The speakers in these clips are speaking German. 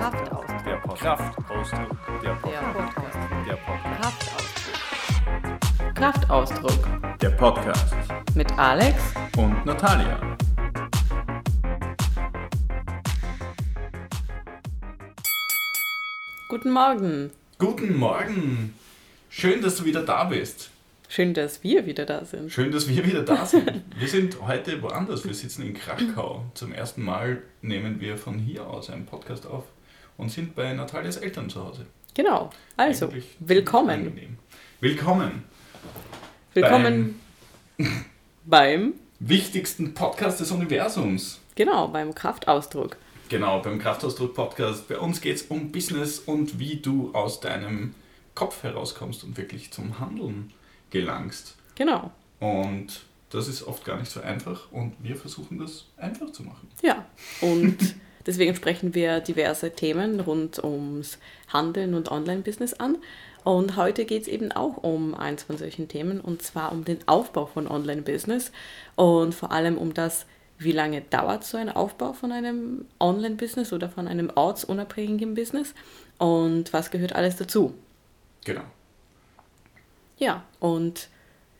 Kraft. Der Podcast. Der Podcast. Kraftausdruck. Kraftausdruck Der Podcast. Mit Alex. Und Natalia. Guten Morgen. Guten Morgen. Schön, dass du wieder da bist. Schön, dass wir wieder da sind. Schön, dass wir wieder da sind. Wir sind heute woanders. Wir sitzen in Krakau. Zum ersten Mal nehmen wir von hier aus einen Podcast auf und sind bei Natalias Eltern zu Hause. Genau. Also, Eigentlich willkommen. Willkommen Willkommen beim, wichtigsten Podcast des Universums. genau, beim Kraftausdruck. Genau, beim Kraftausdruck Podcast. Bei uns geht es um Business und wie du aus deinem Kopf herauskommst und wirklich zum Handeln gelangst. Genau. Und das ist oft gar nicht so einfach und wir versuchen das einfach zu machen. Ja. Und deswegen sprechen wir diverse Themen rund ums Handeln und Online-Business an. Und heute geht es eben auch um eins von solchen Themen und zwar um den Aufbau von Online-Business und vor allem um das, wie lange dauert so ein Aufbau von einem Online-Business oder von einem ortsunabhängigen Business und was gehört alles dazu. Genau. Ja, und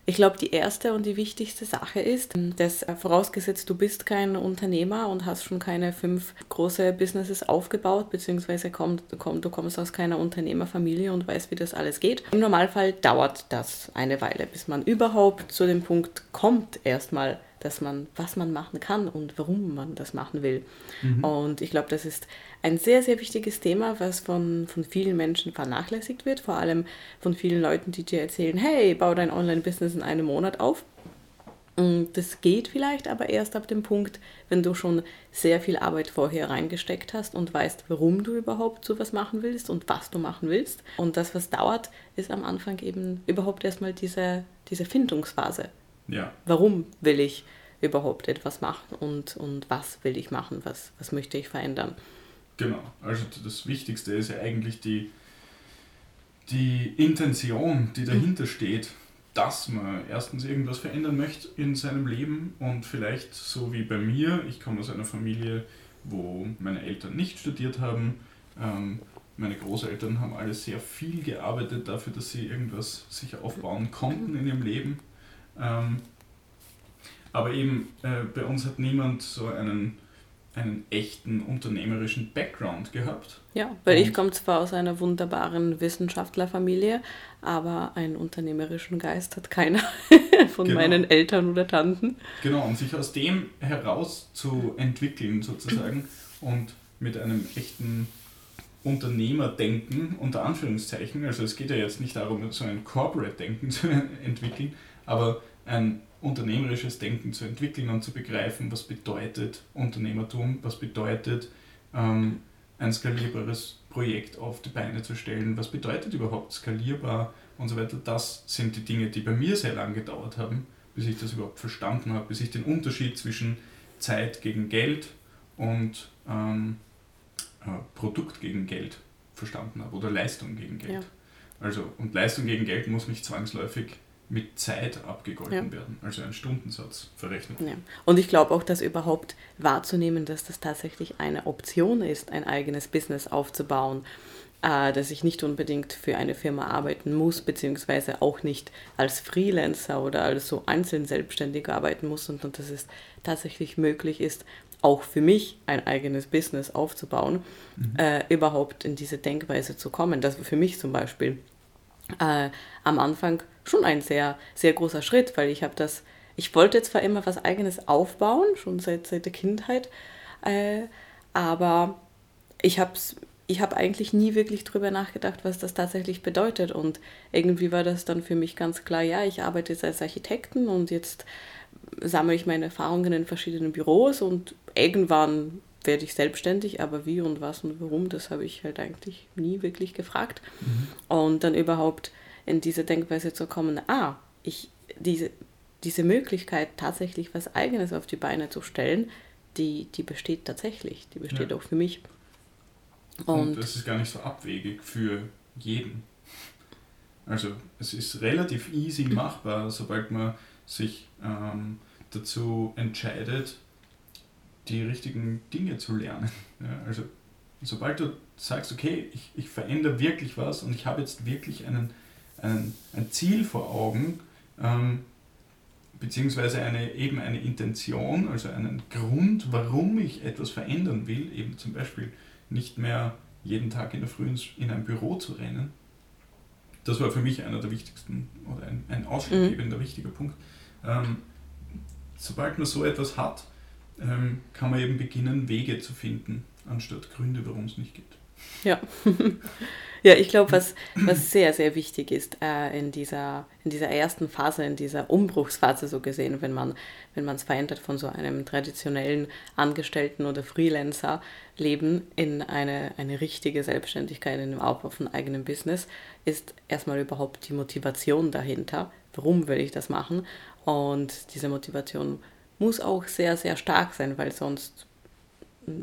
ich glaube, die erste und die wichtigste Sache ist, dass äh, vorausgesetzt, du bist kein Unternehmer und hast schon keine fünf große Businesses aufgebaut, beziehungsweise komm, komm, du kommst aus keiner Unternehmerfamilie und weißt, wie das alles geht. Im Normalfall dauert das eine Weile, bis man überhaupt zu dem Punkt kommt, erstmal, dass man, was man machen kann und warum man das machen will. Und ich glaube, das ist ein sehr, sehr wichtiges Thema, was von, von vielen Menschen vernachlässigt wird, vor allem von vielen Leuten, die dir erzählen, hey, bau dein Online-Business in einem Monat auf. Und das geht vielleicht aber erst ab dem Punkt, wenn du schon sehr viel Arbeit vorher reingesteckt hast und weißt, warum du überhaupt sowas machen willst und was du machen willst. Und das, was dauert, ist am Anfang eben überhaupt erstmal diese, diese Findungsphase. Ja. Warum will ich überhaupt etwas machen und, und was will ich machen, was, was möchte ich verändern. Genau. Also das Wichtigste ist ja eigentlich die, die Intention, die dahinter steht, dass man erstens irgendwas verändern möchte in seinem Leben und vielleicht so wie bei mir, ich komme aus einer Familie, wo meine Eltern nicht studiert haben. Ähm, meine Großeltern haben alle sehr viel gearbeitet dafür, dass sie irgendwas sich aufbauen konnten in ihrem Leben. Ähm, aber eben äh, bei uns hat niemand so einen, einen echten unternehmerischen Background gehabt. Ja, weil ich Und- komme zwar aus einer wunderbaren Wissenschaftlerfamilie, aber einen unternehmerischen Geist hat keiner von Genau. meinen Eltern oder Tanten. Genau, und sich aus dem heraus zu entwickeln sozusagen und mit einem echten Unternehmerdenken unter Anführungszeichen, also es geht ja jetzt nicht darum, so ein Corporate-Denken zu entwickeln, aber ein unternehmerisches Denken zu entwickeln und zu begreifen, was bedeutet Unternehmertum, was bedeutet ähm, ein skalierbares Projekt auf die Beine zu stellen, was bedeutet überhaupt skalierbar und so weiter. Das sind die Dinge, die bei mir sehr lange gedauert haben, bis ich das überhaupt verstanden habe, bis ich den Unterschied zwischen Zeit gegen Geld und ähm, äh, Produkt gegen Geld verstanden habe oder Leistung gegen Geld. Ja. Also, und Leistung gegen Geld muss nicht zwangsläufig mit Zeit abgegolten Ja. werden, also ein Stundensatz verrechnet. Ja. Und ich glaube auch, dass überhaupt wahrzunehmen, dass das tatsächlich eine Option ist, ein eigenes Business aufzubauen, äh, dass ich nicht unbedingt für eine Firma arbeiten muss, beziehungsweise auch nicht als Freelancer oder als so einzeln selbstständig arbeiten muss, sondern dass es tatsächlich möglich ist, auch für mich ein eigenes Business aufzubauen, äh, überhaupt in diese Denkweise zu kommen. Das war für mich zum Beispiel äh, am Anfang schon ein sehr, sehr großer Schritt, weil ich habe das, ich wollte zwar immer was eigenes aufbauen, schon seit, seit der Kindheit, äh, aber ich habe ich hab eigentlich nie wirklich drüber nachgedacht, was das tatsächlich bedeutet. Und irgendwie war das dann für mich ganz klar, ja, ich arbeite jetzt als Architekten und jetzt sammle ich meine Erfahrungen in verschiedenen Büros und irgendwann werde ich selbstständig, aber wie und was und warum, das habe ich halt eigentlich nie wirklich gefragt. Und dann überhaupt in diese Denkweise zu kommen, ah, ich, diese, diese Möglichkeit, tatsächlich was Eigenes auf die Beine zu stellen, die, die besteht tatsächlich, die besteht Ja. auch für mich. Und, Und, das ist gar nicht so abwegig für jeden. Also es ist relativ easy machbar, sobald man sich ähm, dazu entscheidet, die richtigen Dinge zu lernen. Ja, also sobald du sagst, okay, ich, ich verändere wirklich was und ich habe jetzt wirklich einen, einen, ein Ziel vor Augen, ähm, beziehungsweise eine, eben eine Intention, also einen Grund, warum ich etwas verändern will, eben zum Beispiel nicht mehr jeden Tag in der Früh in ein Büro zu rennen. Das war für mich einer der wichtigsten oder ein, ein ausschlaggebender mhm. wichtiger Punkt. Ähm, sobald man so etwas hat, ähm, kann man eben beginnen, Wege zu finden, anstatt Gründe, warum es nicht geht. Ja. Ja, ich glaube, was, was sehr, sehr wichtig ist äh, in, dieser, in dieser ersten Phase, in dieser Umbruchsphase so gesehen, wenn man wenn es verändert von so einem traditionellen Angestellten- oder Freelancer-Leben in eine, eine richtige Selbstständigkeit, in den Aufbau von eigenem Business, ist erstmal überhaupt die Motivation dahinter. Warum will ich das machen? Und diese Motivation muss auch sehr, sehr stark sein, weil sonst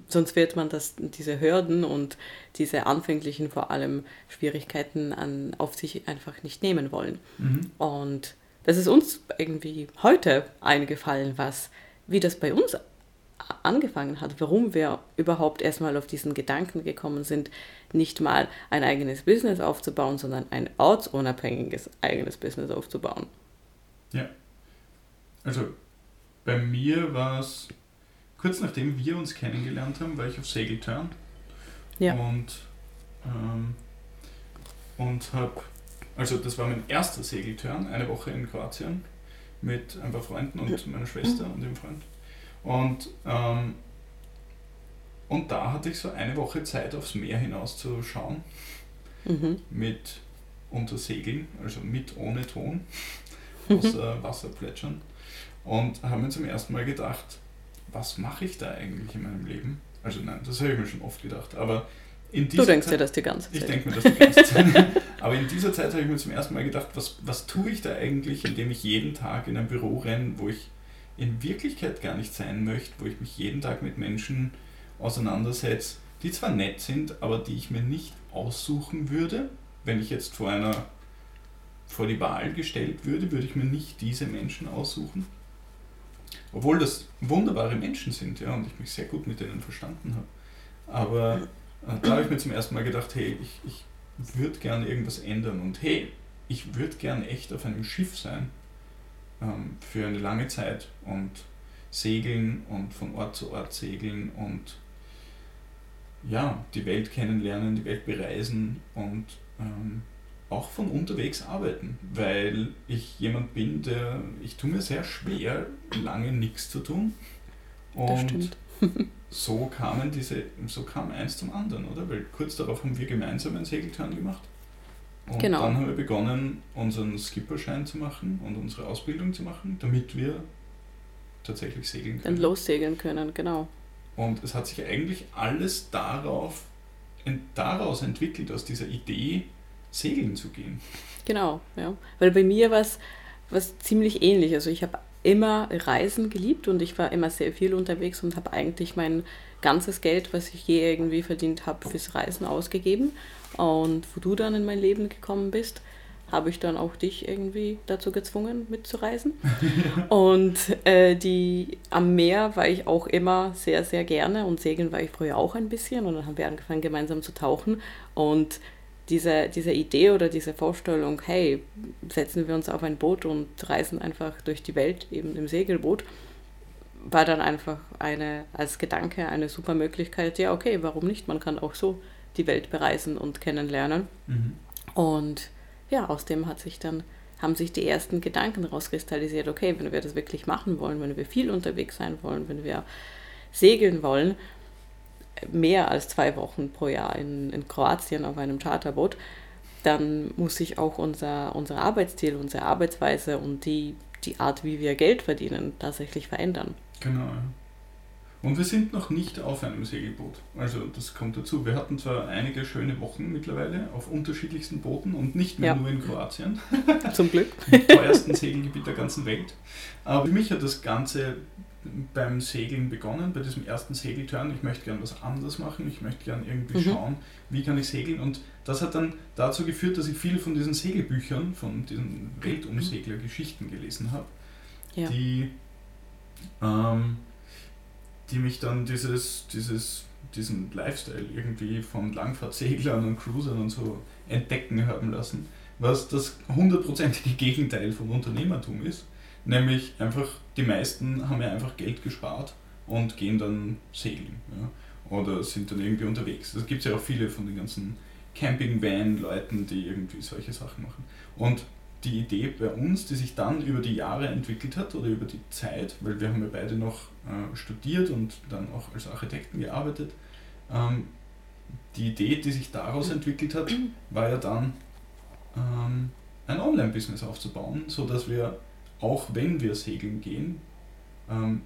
sonst wird man das, diese Hürden und diese anfänglichen vor allem Schwierigkeiten an, auf sich einfach nicht nehmen wollen. Mhm. Und das ist uns irgendwie heute eingefallen, was, wie das bei uns angefangen hat, warum wir überhaupt erstmal auf diesen Gedanken gekommen sind, nicht mal ein eigenes Business aufzubauen, sondern ein ortsunabhängiges eigenes Business aufzubauen. Ja. Also bei mir war es kurz nachdem wir uns kennengelernt haben, war ich auf Segeltörn. Ja. Und, ähm, und habe, also das war mein erster Segeltörn, eine Woche in Kroatien mit ein paar Freunden und meiner Schwester und dem Freund. Und, ähm, und da hatte ich so eine Woche Zeit, aufs Meer hinaus zu schauen. Mhm. Mit Untersegeln, also mit ohne Ton, außer Wasser plätschern. Und haben mir zum ersten Mal gedacht, was mache ich da eigentlich in meinem Leben? Also nein, das habe ich mir schon oft gedacht. Aber in dieser du denkst Zeit, dir das die ganze Zeit. Ich denke mir das die ganze Zeit. Aber in dieser Zeit habe ich mir zum ersten Mal gedacht, was, was tue ich da eigentlich, indem ich jeden Tag in ein Büro renne, wo ich in Wirklichkeit gar nicht sein möchte, wo ich mich jeden Tag mit Menschen auseinandersetze, die zwar nett sind, aber die ich mir nicht aussuchen würde. Wenn ich jetzt vor einer vor die Wahl gestellt würde, würde ich mir nicht diese Menschen aussuchen. Obwohl das wunderbare Menschen sind, ja, und ich mich sehr gut mit denen verstanden habe. Aber äh, da habe ich mir zum ersten Mal gedacht, hey, ich, ich würde gerne irgendwas ändern und hey, ich würde gerne echt auf einem Schiff sein ähm, für eine lange Zeit und segeln und von Ort zu Ort segeln und ja, die Welt kennenlernen, die Welt bereisen und ähm, auch von unterwegs arbeiten, weil ich jemand bin, der, ich tue mir sehr schwer, lange nichts zu tun. Und so kamen diese, so kam eins zum anderen, oder? Weil kurz darauf haben wir gemeinsam einen Segeltörn gemacht. Und genau. dann haben wir begonnen, unseren Skipperschein zu machen und unsere Ausbildung zu machen, damit wir tatsächlich segeln können. Dann lossegeln können, genau. Und es hat sich eigentlich alles darauf, daraus entwickelt, aus dieser Idee, segeln zu gehen. Genau, ja. Weil bei mir war es was ziemlich ähnlich. Also ich habe immer Reisen geliebt und ich war immer sehr viel unterwegs und habe eigentlich mein ganzes Geld, was ich je irgendwie verdient habe, fürs Reisen ausgegeben. Und wo du dann in mein Leben gekommen bist, habe ich dann auch dich irgendwie dazu gezwungen, mitzureisen. und äh, die am Meer war ich auch immer sehr, sehr gerne und segeln war ich früher auch ein bisschen und dann haben wir angefangen, gemeinsam zu tauchen. Und diese, diese Idee oder diese Vorstellung, hey, setzen wir uns auf ein Boot und reisen einfach durch die Welt, eben im Segelboot, war dann einfach eine, als Gedanke eine super Möglichkeit, ja, okay, warum nicht? Man kann auch so die Welt bereisen und kennenlernen. Mhm. Und ja, aus dem hat sich dann, haben sich die ersten Gedanken rauskristallisiert, okay, wenn wir das wirklich machen wollen, wenn wir viel unterwegs sein wollen, wenn wir segeln wollen, mehr als zwei Wochen pro Jahr in, in Kroatien auf einem Charterboot, dann muss sich auch unser, unser Arbeitsstil, unsere Arbeitsweise und die, die Art, wie wir Geld verdienen, tatsächlich verändern. Genau. Und wir sind noch nicht auf einem Segelboot. Also das kommt dazu. Wir hatten zwar einige schöne Wochen mittlerweile auf unterschiedlichsten Booten und nicht mehr ja. nur in Kroatien. Zum Glück. Im teuersten Segelgebiet der ganzen Welt. Aber für mich hat das Ganze beim Segeln begonnen, bei diesem ersten Segelturn. Ich möchte gerne was anderes machen, ich möchte gerne irgendwie mhm. schauen, wie kann ich segeln. Und das hat dann dazu geführt, dass ich viele von diesen Segelbüchern, von diesen Weltumsegler-Geschichten gelesen habe, ja. die, ähm, die mich dann dieses, dieses, diesen Lifestyle irgendwie von Langfahrtseglern und Cruisern und so entdecken haben lassen, was das hundertprozentige Gegenteil vom Unternehmertum ist. Nämlich einfach, die meisten haben ja einfach Geld gespart und gehen dann segeln. Ja? Oder sind dann irgendwie unterwegs. Es gibt ja auch viele von den ganzen Camping-Van-Leuten, die irgendwie solche Sachen machen. Und die Idee bei uns, die sich dann über die Jahre entwickelt hat oder über die Zeit, weil wir haben ja beide noch äh, studiert und dann auch als Architekten gearbeitet, ähm, die Idee, die sich daraus entwickelt hat, war ja dann ähm, ein Online-Business aufzubauen, sodass wir, auch wenn wir segeln gehen, ähm,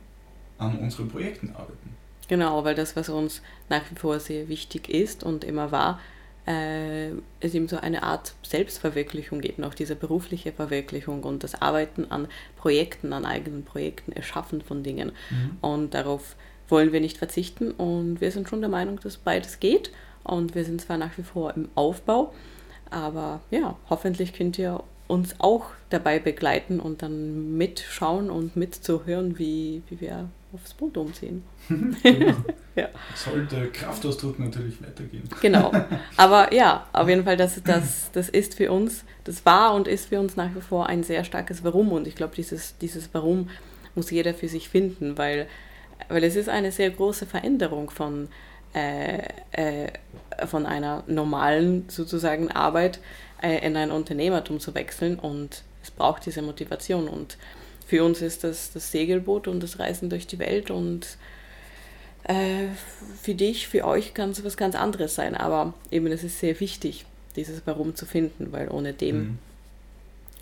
an unseren Projekten arbeiten. Genau, weil das, was uns nach wie vor sehr wichtig ist und immer war, äh, es eben so eine Art Selbstverwirklichung geht, auch diese berufliche Verwirklichung und das Arbeiten an Projekten, an eigenen Projekten, Erschaffen von Dingen. Mhm. Und darauf wollen wir nicht verzichten und wir sind schon der Meinung, dass beides geht und wir sind zwar nach wie vor im Aufbau, aber ja, hoffentlich könnt ihr uns auch dabei begleiten und dann mitschauen und mitzuhören, wie, wie wir aufs Boot umziehen. genau. ja. Soll der Kraftausdruck natürlich weitergehen. Genau. Aber ja, auf jeden Fall, das, das, das ist für uns, das war und ist für uns nach wie vor ein sehr starkes Warum. Und ich glaube, dieses, dieses Warum muss jeder für sich finden, weil, weil es ist eine sehr große Veränderung von, äh, äh, von einer normalen sozusagen Arbeit in ein Unternehmertum zu wechseln und es braucht diese Motivation und für uns ist das das Segelboot und das Reisen durch die Welt und äh, für dich, für euch kann es was ganz anderes sein, aber eben es ist sehr wichtig, dieses Warum zu finden, weil ohne dem mhm.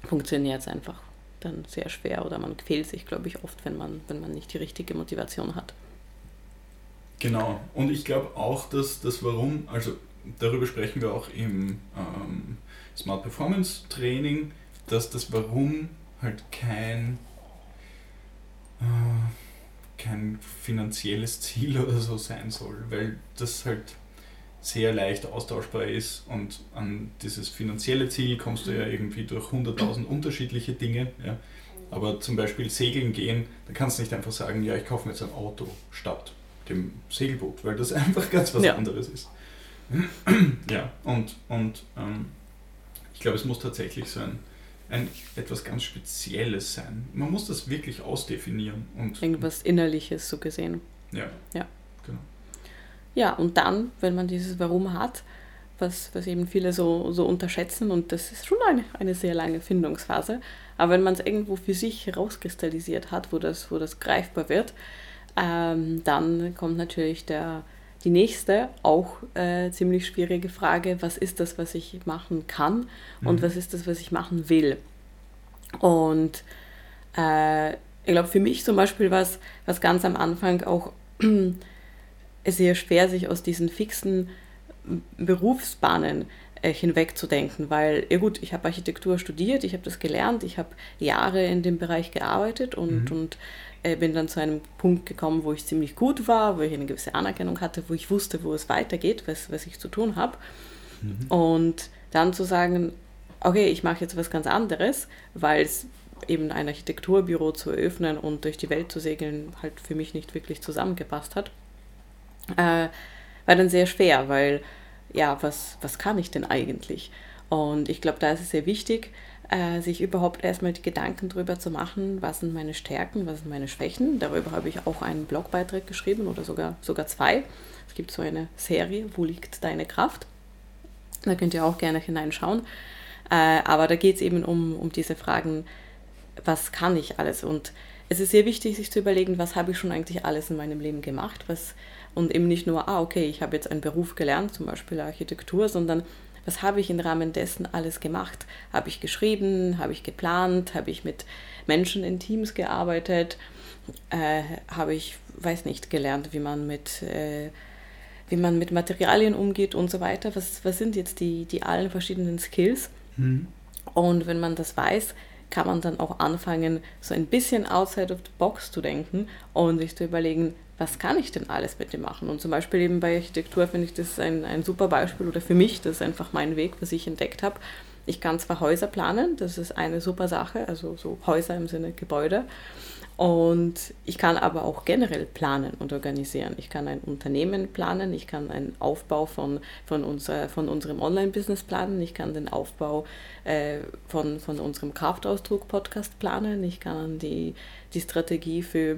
funktioniert es einfach dann sehr schwer oder man quält sich, glaube ich, oft, wenn man, wenn man nicht die richtige Motivation hat. Genau, und ich glaube auch, dass das Warum, also darüber sprechen wir auch im ähm, Smart Performance Training, dass das Warum halt kein äh, kein finanzielles Ziel oder so sein soll, weil das halt sehr leicht austauschbar ist und an dieses finanzielle Ziel kommst du ja irgendwie durch 100.000 unterschiedliche Dinge. Ja. Aber zum Beispiel segeln gehen, da kannst du nicht einfach sagen, ja, ich kaufe mir jetzt ein Auto statt dem Segelboot, weil das einfach ganz was ja. anderes ist. ja, und, und ähm, ich glaube, es muss tatsächlich so ein ein, etwas ganz Spezielles sein. Man muss das wirklich ausdefinieren. Und, Irgendwas Innerliches so gesehen. Ja. Ja. Genau. Ja, und dann, wenn man dieses Warum hat, was, was eben viele so, so unterschätzen, und das ist schon eine, eine sehr lange Findungsphase, aber wenn man es irgendwo für sich herauskristallisiert hat, wo das, wo das greifbar wird, ähm, dann kommt natürlich der, die nächste, auch äh, ziemlich schwierige Frage, was ist das, was ich machen kann und mhm. was ist das, was ich machen will? Und äh, ich glaube, für mich zum Beispiel war es was ganz am Anfang auch sehr schwer, sich aus diesen fixen Berufsbahnen äh, hinwegzudenken, weil, ja gut, ich habe Architektur studiert, ich habe das gelernt, ich habe Jahre in dem Bereich gearbeitet und, mhm. und bin dann zu einem Punkt gekommen, wo ich ziemlich gut war, wo ich eine gewisse Anerkennung hatte, wo ich wusste, wo es weitergeht, was, was ich zu tun habe. Mhm. Und dann zu sagen, okay, ich mache jetzt was ganz anderes, weil es eben ein Architekturbüro zu eröffnen und durch die Welt zu segeln halt für mich nicht wirklich zusammengepasst hat, äh, war dann sehr schwer, weil ja, was, was kann ich denn eigentlich? Und ich glaube, da ist es sehr wichtig, äh, sich überhaupt erstmal die Gedanken darüber zu machen, was sind meine Stärken, was sind meine Schwächen. Darüber habe ich auch einen Blogbeitrag geschrieben oder sogar, sogar zwei. Es gibt so eine Serie, Wo liegt deine Kraft? Da könnt ihr auch gerne hineinschauen. Äh, aber da geht es eben um, um diese Fragen, was kann ich alles? Und es ist sehr wichtig, sich zu überlegen, was habe ich schon eigentlich alles in meinem Leben gemacht? Was, und eben nicht nur, ah, okay, ich habe jetzt einen Beruf gelernt, zum Beispiel Architektur, sondern was habe ich im Rahmen dessen alles gemacht? Habe ich geschrieben? Habe ich geplant? Habe ich mit Menschen in Teams gearbeitet? Äh, habe ich, weiß nicht, gelernt, wie man mit, äh, wie man mit Materialien umgeht und so weiter? Was, was sind jetzt die, die allen verschiedenen Skills? Mhm. Und wenn man das weiß, kann man dann auch anfangen, so ein bisschen outside of the box zu denken und sich zu überlegen, was kann ich denn alles mit dem machen? Und zum Beispiel eben bei Architektur finde ich das ein, ein super Beispiel oder für mich, das ist einfach mein Weg, was ich entdeckt habe. Ich kann zwar Häuser planen, das ist eine super Sache, also so Häuser im Sinne Gebäude. Und ich kann aber auch generell planen und organisieren. Ich kann ein Unternehmen planen, ich kann einen Aufbau von, von, unser, von unserem Online-Business planen, ich kann den Aufbau äh, von, von unserem Kraftausdruck-Podcast planen, ich kann die, die Strategie für,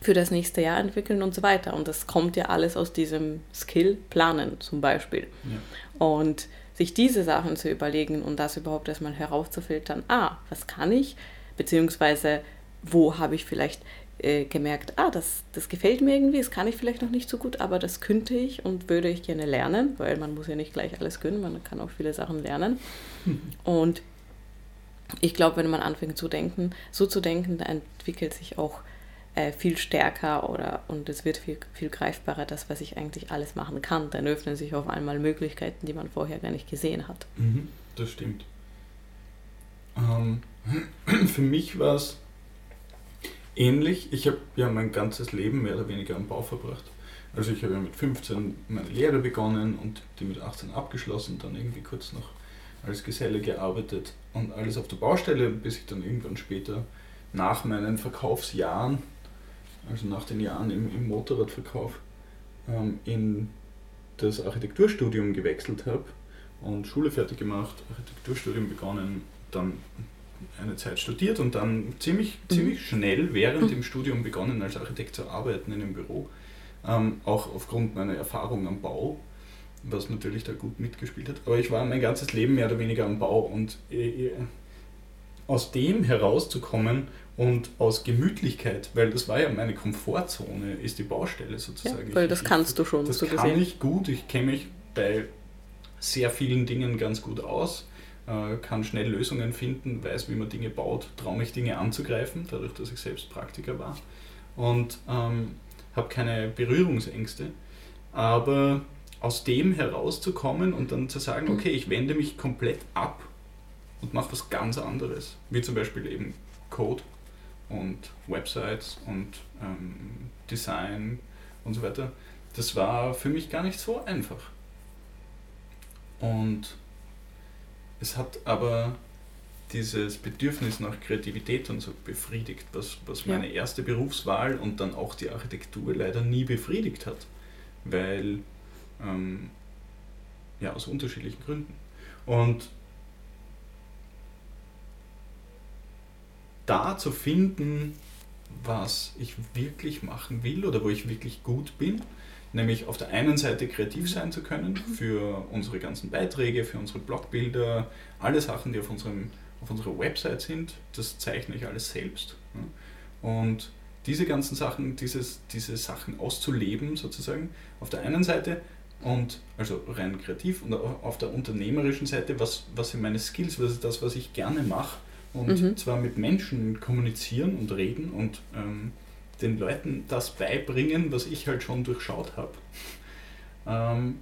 für das nächste Jahr entwickeln und so weiter. Und das kommt ja alles aus diesem Skill Planen zum Beispiel. Ja. Und sich diese Sachen zu überlegen und das überhaupt erstmal herauszufiltern, ah, was kann ich, beziehungsweise wo habe ich vielleicht äh, gemerkt, ah, das, das gefällt mir irgendwie, das kann ich vielleicht noch nicht so gut, aber das könnte ich und würde ich gerne lernen, weil man muss ja nicht gleich alles können, man kann auch viele Sachen lernen. Mhm. Und ich glaube, wenn man anfängt zu denken, so zu denken, dann entwickelt sich auch äh, viel stärker oder und es wird viel, viel greifbarer, das, was ich eigentlich alles machen kann. Dann öffnen sich auf einmal Möglichkeiten, die man vorher gar nicht gesehen hat. Mhm, das stimmt. Ähm, für mich war es ähnlich. Ich habe ja mein ganzes Leben mehr oder weniger am Bau verbracht. Also ich habe ja mit 15 meine Lehre begonnen und die mit 18 abgeschlossen, dann irgendwie kurz noch als Geselle gearbeitet und alles auf der Baustelle, bis ich dann irgendwann später nach meinen Verkaufsjahren, also nach den Jahren im, im Motorradverkauf, ähm, in das Architekturstudium gewechselt habe und Schule fertig gemacht, Architekturstudium begonnen, dann eine Zeit studiert und dann ziemlich, mhm. ziemlich schnell während mhm. dem Studium begonnen, als Architekt zu arbeiten in einem Büro. Ähm, auch aufgrund meiner Erfahrung am Bau, was natürlich da gut mitgespielt hat. Aber ich war mein ganzes Leben mehr oder weniger am Bau und äh, äh aus dem herauszukommen und aus Gemütlichkeit, weil das war ja meine Komfortzone, ist die Baustelle sozusagen. Ja, weil das ich, kannst du schon. Das so kann gesehen. ich gut, ich kenne mich bei sehr vielen Dingen ganz gut aus äh, kann schnell Lösungen finden, weiß, wie man Dinge baut, traue mich Dinge anzugreifen, dadurch, dass ich selbst Praktiker war und ähm, habe keine Berührungsängste. Aber aus dem herauszukommen und dann zu sagen, okay, ich wende mich komplett ab und mache was ganz anderes, wie zum Beispiel eben Code und Websites und ähm, Design und so weiter, das war für mich gar nicht so einfach. Und es hat aber dieses Bedürfnis nach Kreativität und so befriedigt, was, was meine ja. erste Berufswahl und dann auch die Architektur leider nie befriedigt hat, weil ähm, ja aus unterschiedlichen Gründen. Und da zu finden, was ich wirklich machen will oder wo ich wirklich gut bin, nämlich auf der einen Seite kreativ sein zu können für unsere ganzen Beiträge, für unsere Blogbilder, alle Sachen, die auf, unserem, auf unserer Website sind, das zeichne ich alles selbst. Und diese ganzen Sachen, dieses, diese Sachen auszuleben sozusagen, auf der einen Seite und also rein kreativ und auf der unternehmerischen Seite, was, was sind meine Skills, was ist das, was ich gerne mache und mhm. zwar mit Menschen kommunizieren und reden und ähm, den Leuten das beibringen, was ich halt schon durchschaut habe. Ähm,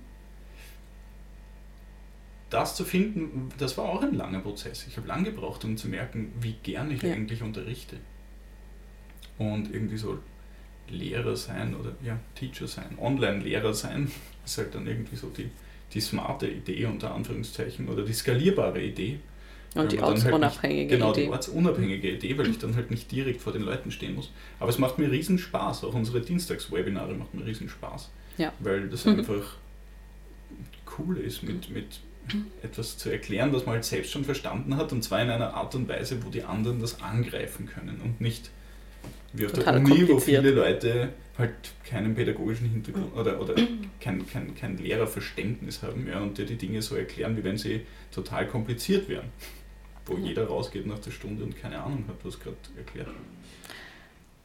das zu finden, das war auch ein langer Prozess. Ich habe lange gebraucht, um zu merken, wie gern ich ja. eigentlich unterrichte. Und irgendwie so Lehrer sein oder ja, Teacher sein, Online-Lehrer sein, ist halt dann irgendwie so die, die smarte Idee unter Anführungszeichen oder die skalierbare Idee. Und die ortsunabhängige halt genau, Idee. Genau, die ortsunabhängige Idee, weil ich dann halt nicht direkt vor den Leuten stehen muss. Aber es macht mir riesen Spaß, auch unsere Dienstagswebinare machen mir riesen Spaß. Ja. Weil das mhm. einfach cool ist, mit, mit etwas zu erklären, was man halt selbst schon verstanden hat und zwar in einer Art und Weise, wo die anderen das angreifen können und nicht wie auf Total der Uni, wo viele Leute halt keinen pädagogischen Hintergrund oder, oder kein, kein, kein Lehrerverständnis haben ja, und dir die Dinge so erklären, wie wenn sie total kompliziert wären wo jeder rausgeht nach der Stunde und keine Ahnung hat, was gerade erklärt.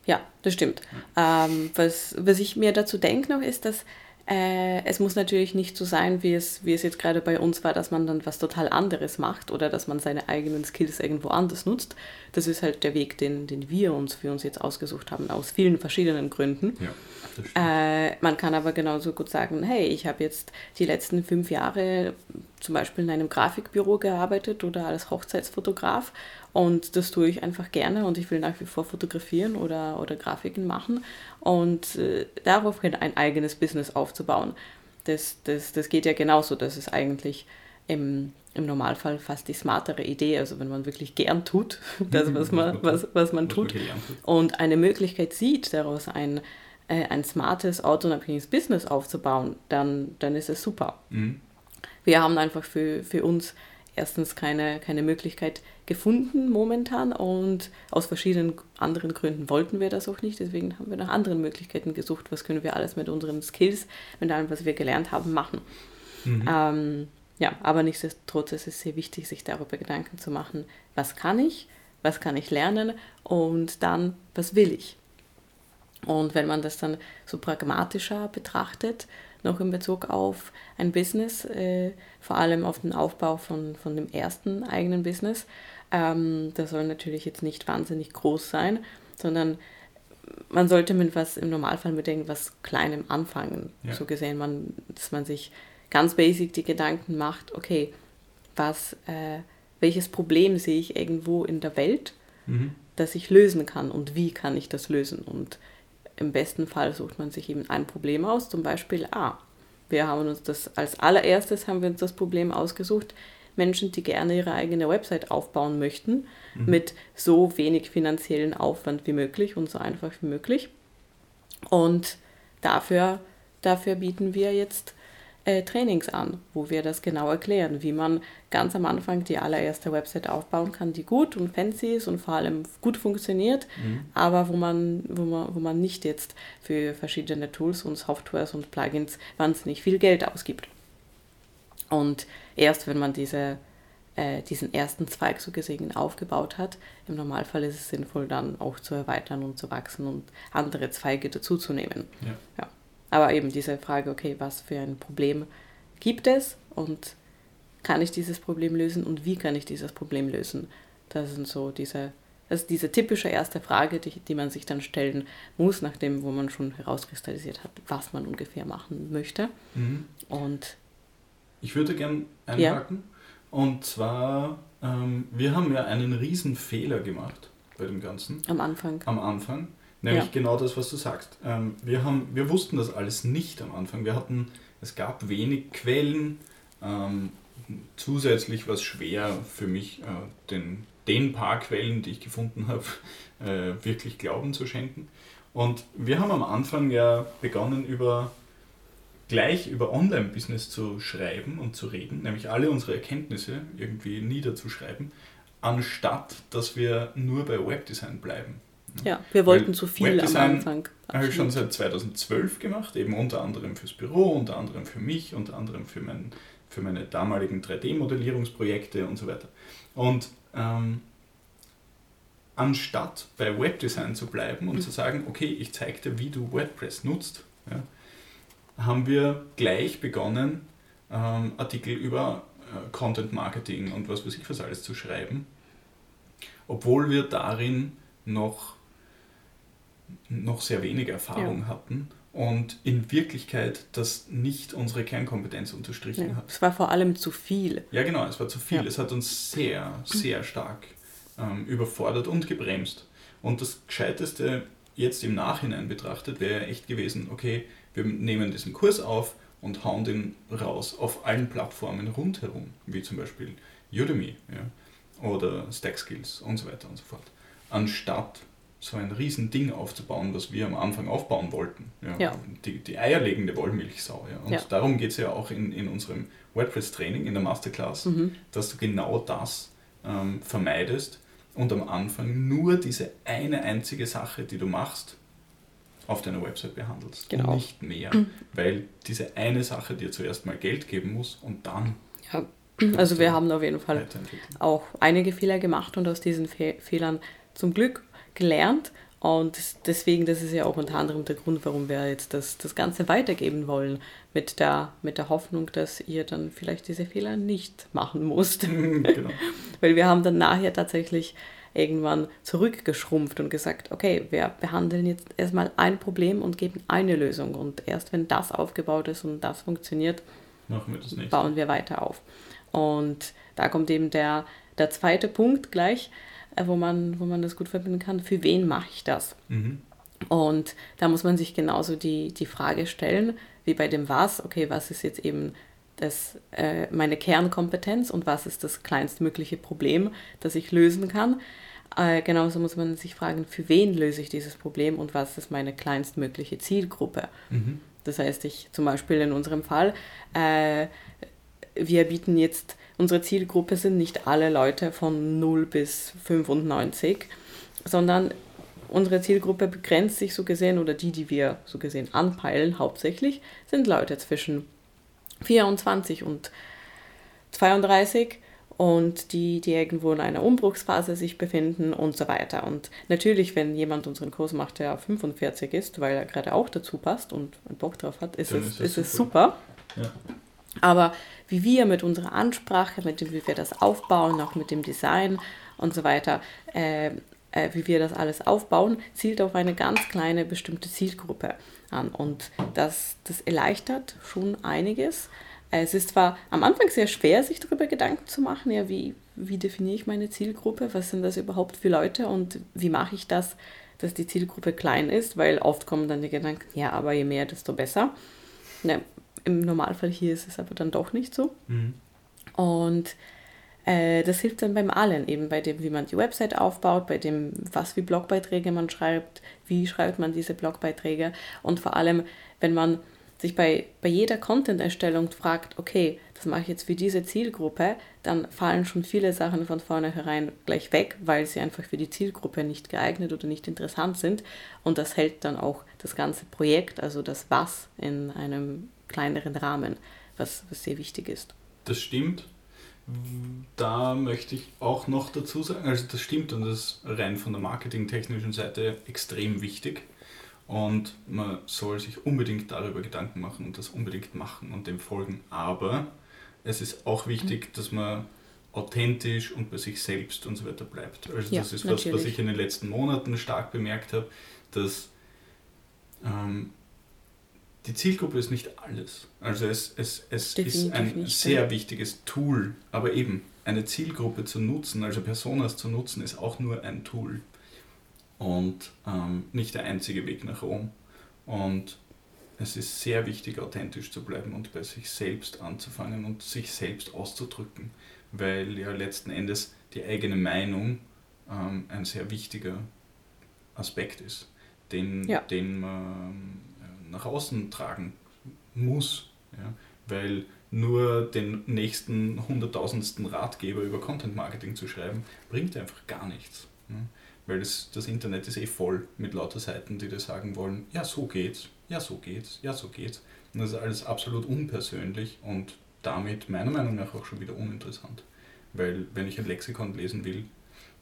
Ja, das stimmt. Ja. Ähm, was, was ich mir dazu denke noch ist, dass äh, es muss natürlich nicht so sein, wie es, wie es jetzt gerade bei uns war, dass man dann was total anderes macht oder dass man seine eigenen Skills irgendwo anders nutzt. Das ist halt der Weg, den, den wir uns für uns jetzt ausgesucht haben, aus vielen verschiedenen Gründen. Ja. Äh, man kann aber genauso gut sagen, hey, ich habe jetzt die letzten fünf Jahre zum Beispiel in einem Grafikbüro gearbeitet oder als Hochzeitsfotograf und das tue ich einfach gerne und ich will nach wie vor fotografieren oder, oder Grafiken machen und äh, daraufhin ein eigenes Business aufzubauen. Das, das, das geht ja genauso, das ist eigentlich im, im Normalfall fast die smartere Idee, also wenn man wirklich gern tut, das, was man, was, was man tut, und eine Möglichkeit sieht, daraus ein, äh, ein smartes, autounabhängiges Business aufzubauen, dann, dann ist es super. Mhm. Wir haben einfach für, für uns erstens keine, keine Möglichkeit gefunden momentan und aus verschiedenen anderen Gründen wollten wir das auch nicht. Deswegen haben wir nach anderen Möglichkeiten gesucht, was können wir alles mit unseren Skills, mit allem, was wir gelernt haben, machen. Mhm. Ähm, ja, aber nichtsdestotrotz ist es sehr wichtig, sich darüber Gedanken zu machen, was kann ich, was kann ich lernen und dann, was will ich. Und wenn man das dann so pragmatischer betrachtet, noch in Bezug auf ein Business, äh, vor allem auf den Aufbau von, von dem ersten eigenen Business. Ähm, das soll natürlich jetzt nicht wahnsinnig groß sein, sondern man sollte mit was im Normalfall mit irgendwas Kleinem anfangen. Ja. So gesehen, man, dass man sich ganz basic die Gedanken macht, okay, was, äh, welches Problem sehe ich irgendwo in der Welt, mhm. das ich lösen kann und wie kann ich das lösen. Und im besten Fall sucht man sich eben ein Problem aus, zum Beispiel, ah, wir haben uns das als allererstes haben wir uns das Problem ausgesucht, Menschen, die gerne ihre eigene Website aufbauen möchten, mhm. mit so wenig finanziellen Aufwand wie möglich und so einfach wie möglich. Und dafür, dafür bieten wir jetzt äh, Trainings an, wo wir das genau erklären, wie man ganz am Anfang die allererste Website aufbauen kann, die gut und fancy ist und vor allem gut funktioniert, mhm. aber wo man, wo, man, wo man nicht jetzt für verschiedene Tools und Softwares und Plugins wahnsinnig viel Geld ausgibt. Und erst wenn man diese, äh, diesen ersten Zweig so gesehen aufgebaut hat, im Normalfall ist es sinnvoll, dann auch zu erweitern und zu wachsen und andere Zweige dazuzunehmen. Ja. ja. Aber eben diese Frage, okay, was für ein Problem gibt es und kann ich dieses Problem lösen und wie kann ich dieses Problem lösen? Das sind so diese, das ist diese typische erste Frage, die, die man sich dann stellen muss, nachdem, wo man schon herauskristallisiert hat, was man ungefähr machen möchte. Mhm. Und ich würde gern einhaken. Ja. Und zwar, ähm, wir haben ja einen riesen Fehler gemacht bei dem Ganzen. Am Anfang. Am Anfang. Nämlich ja. genau das, was du sagst. Ähm, wir, haben, wir wussten das alles nicht am Anfang. Wir hatten, es gab wenig Quellen. Ähm, zusätzlich war es schwer für mich, äh, den, den paar Quellen, die ich gefunden habe, äh, wirklich Glauben zu schenken. Und wir haben am Anfang ja begonnen, über gleich über Online-Business zu schreiben und zu reden, nämlich alle unsere Erkenntnisse irgendwie niederzuschreiben, anstatt dass wir nur bei Webdesign bleiben. Ja, wir wollten Weil zu viel Webdesign am Anfang. Habe ich schon seit 2012 gemacht, eben unter anderem fürs Büro, unter anderem für mich, unter anderem für, mein, für meine damaligen 3D-Modellierungsprojekte und so weiter. Und ähm, anstatt bei Webdesign zu bleiben und mhm. zu sagen, okay, ich zeige dir, wie du WordPress nutzt, ja, haben wir gleich begonnen, ähm, Artikel über äh, Content Marketing und was weiß ich was alles zu schreiben, obwohl wir darin noch noch sehr wenig Erfahrung ja. hatten und in Wirklichkeit das nicht unsere Kernkompetenz unterstrichen ja. hat. Es war vor allem zu viel. Ja, genau, es war zu viel. Ja. Es hat uns sehr, sehr stark ähm, überfordert und gebremst. Und das Gescheiteste jetzt im Nachhinein betrachtet wäre echt gewesen, okay, wir nehmen diesen Kurs auf und hauen den raus auf allen Plattformen rundherum, wie zum Beispiel Udemy ja, oder Stackskills und so weiter und so fort. Anstatt so ein Riesending aufzubauen, was wir am Anfang aufbauen wollten. Ja. ja. Die, die eierlegende Wollmilchsau. Ja. Und ja. darum geht es ja auch in, in unserem WordPress-Training, in der Masterclass, mhm. dass du genau das ähm, vermeidest und am Anfang nur diese eine einzige Sache, die du machst, auf deiner Website behandelst. Genau. Und nicht mehr. Mhm. Weil diese eine Sache dir zuerst mal Geld geben muss und dann. Ja. Also wir haben auf jeden Fall auch einige Fehler gemacht und aus diesen Fe Fehlern zum Glück gelernt. Und deswegen, das ist ja auch unter anderem der Grund, warum wir jetzt das, das Ganze weitergeben wollen, mit der, mit der Hoffnung, dass ihr dann vielleicht diese Fehler nicht machen musst. genau. Weil wir haben dann nachher tatsächlich irgendwann zurückgeschrumpft und gesagt, okay, wir behandeln jetzt erstmal ein Problem und geben eine Lösung. Und erst wenn das aufgebaut ist und das funktioniert, wir bauen wir weiter auf. Und da kommt eben der, der zweite Punkt gleich, äh, wo, man, wo man das gut verbinden kann, für wen mache ich das? Mhm. Und da muss man sich genauso die, die Frage stellen, wie bei dem Was, okay, was ist jetzt eben das, äh, meine Kernkompetenz und was ist das kleinstmögliche Problem, das ich lösen kann. Äh, genauso muss man sich fragen, für wen löse ich dieses Problem und was ist meine kleinstmögliche Zielgruppe. Mhm. Das heißt, ich zum Beispiel in unserem Fall, äh, wir bieten jetzt, unsere Zielgruppe sind nicht alle Leute von 0 bis 95, sondern unsere Zielgruppe begrenzt sich so gesehen, oder die, die wir so gesehen anpeilen hauptsächlich, sind Leute zwischen 24 und 32 und die, die irgendwo in einer Umbruchsphase sich befinden und so weiter. Und natürlich, wenn jemand unseren Kurs macht, der 45 ist, weil er gerade auch dazu passt und einen Bock drauf hat, ist, es, ist, es super. Ja. Aber wie wir mit unserer Ansprache, mit dem, wie wir das aufbauen, auch mit dem Design und so weiter, äh, äh, wie wir das alles aufbauen, zielt auf eine ganz kleine bestimmte Zielgruppe an. Und das, das erleichtert schon einiges. Es ist zwar am Anfang sehr schwer, sich darüber Gedanken zu machen, ja, wie, wie definiere ich meine Zielgruppe, was sind das überhaupt für Leute und wie mache ich das, dass die Zielgruppe klein ist, weil oft kommen dann die Gedanken, ja, aber je mehr, desto besser. Ne, Im Normalfall hier ist es aber dann doch nicht so. Mhm. Und äh, das hilft dann beim allen, eben bei dem, wie man die Website aufbaut, bei dem, was für Blogbeiträge man schreibt, wie schreibt man diese Blogbeiträge und vor allem, wenn man sich bei, bei jeder Content-Erstellung fragt, okay, das mache ich jetzt für diese Zielgruppe, dann fallen schon viele Sachen von vornherein gleich weg, weil sie einfach für die Zielgruppe nicht geeignet oder nicht interessant sind. Und das hält dann auch das ganze Projekt, also das Was, in einem kleineren Rahmen, was, was sehr wichtig ist. Das stimmt. Da möchte ich auch noch dazu sagen, also das stimmt und das ist rein von der marketingtechnischen Seite extrem wichtig. Und man soll sich unbedingt darüber Gedanken machen und das unbedingt machen und dem folgen. Aber es ist auch wichtig, dass man authentisch und bei sich selbst und so weiter bleibt. Also ja, das ist natürlich. was, was ich in den letzten Monaten stark bemerkt habe, dass ähm, die Zielgruppe ist nicht alles. Also es, es, es ist ein nicht, sehr ja. wichtiges Tool, aber eben eine Zielgruppe zu nutzen, also Personas zu nutzen, ist auch nur ein Tool und ähm, nicht der einzige Weg nach Rom. Und es ist sehr wichtig, authentisch zu bleiben und bei sich selbst anzufangen und sich selbst auszudrücken, weil ja letzten Endes die eigene Meinung ähm, ein sehr wichtiger Aspekt ist, den, ja. den man nach außen tragen muss. Ja? Weil nur den nächsten hunderttausendsten Ratgeber über Content Marketing zu schreiben, bringt einfach gar nichts. Ja? Weil das, das Internet ist eh voll mit lauter Seiten, die dir sagen wollen, ja so geht's, ja so geht's, ja so geht's. Und das ist alles absolut unpersönlich und damit meiner Meinung nach auch schon wieder uninteressant. Weil wenn ich ein Lexikon lesen will,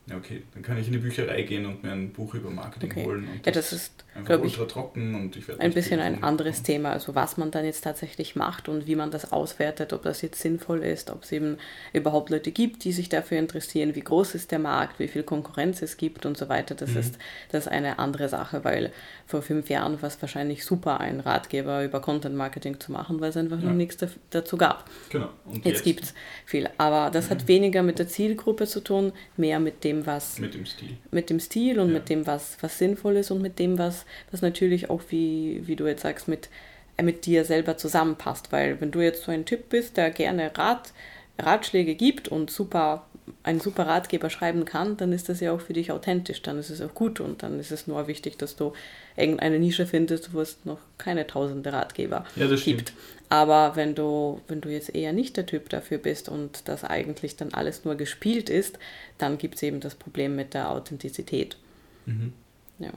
ja, okay, dann kann ich in die Bücherei gehen und mir ein Buch über Marketing okay. holen. Und ja, das ist, glaube ich, trocken und ich werde ein bisschen ein anderes Thema, also was man dann jetzt tatsächlich macht und wie man das auswertet, ob das jetzt sinnvoll ist, ob es eben überhaupt Leute gibt, die sich dafür interessieren, wie groß ist der Markt, wie viel Konkurrenz es gibt und so weiter. Das, mhm. ist, das ist eine andere Sache, weil vor fünf Jahren war es wahrscheinlich super, einen Ratgeber über Content Marketing zu machen, weil es einfach ja. noch nichts dazu gab. Genau. Und jetzt, jetzt gibt es viel, aber das mhm. hat weniger mit der Zielgruppe zu tun, mehr mit dem, was... Mit dem Stil. Mit dem Stil und ja. mit dem, was, was sinnvoll ist und mit dem, was, was natürlich auch, wie, wie du jetzt sagst, mit, äh, mit dir selber zusammenpasst. Weil wenn du jetzt so ein Typ bist, der gerne Rat, Ratschläge gibt und super ein super Ratgeber schreiben kann, dann ist das ja auch für dich authentisch, dann ist es auch gut und dann ist es nur wichtig, dass du irgendeine Nische findest, wo es noch keine tausende Ratgeber ja, gibt. Stimmt. Aber wenn du, wenn du jetzt eher nicht der Typ dafür bist und das eigentlich dann alles nur gespielt ist, dann gibt es eben das Problem mit der Authentizität. Mhm. Ja.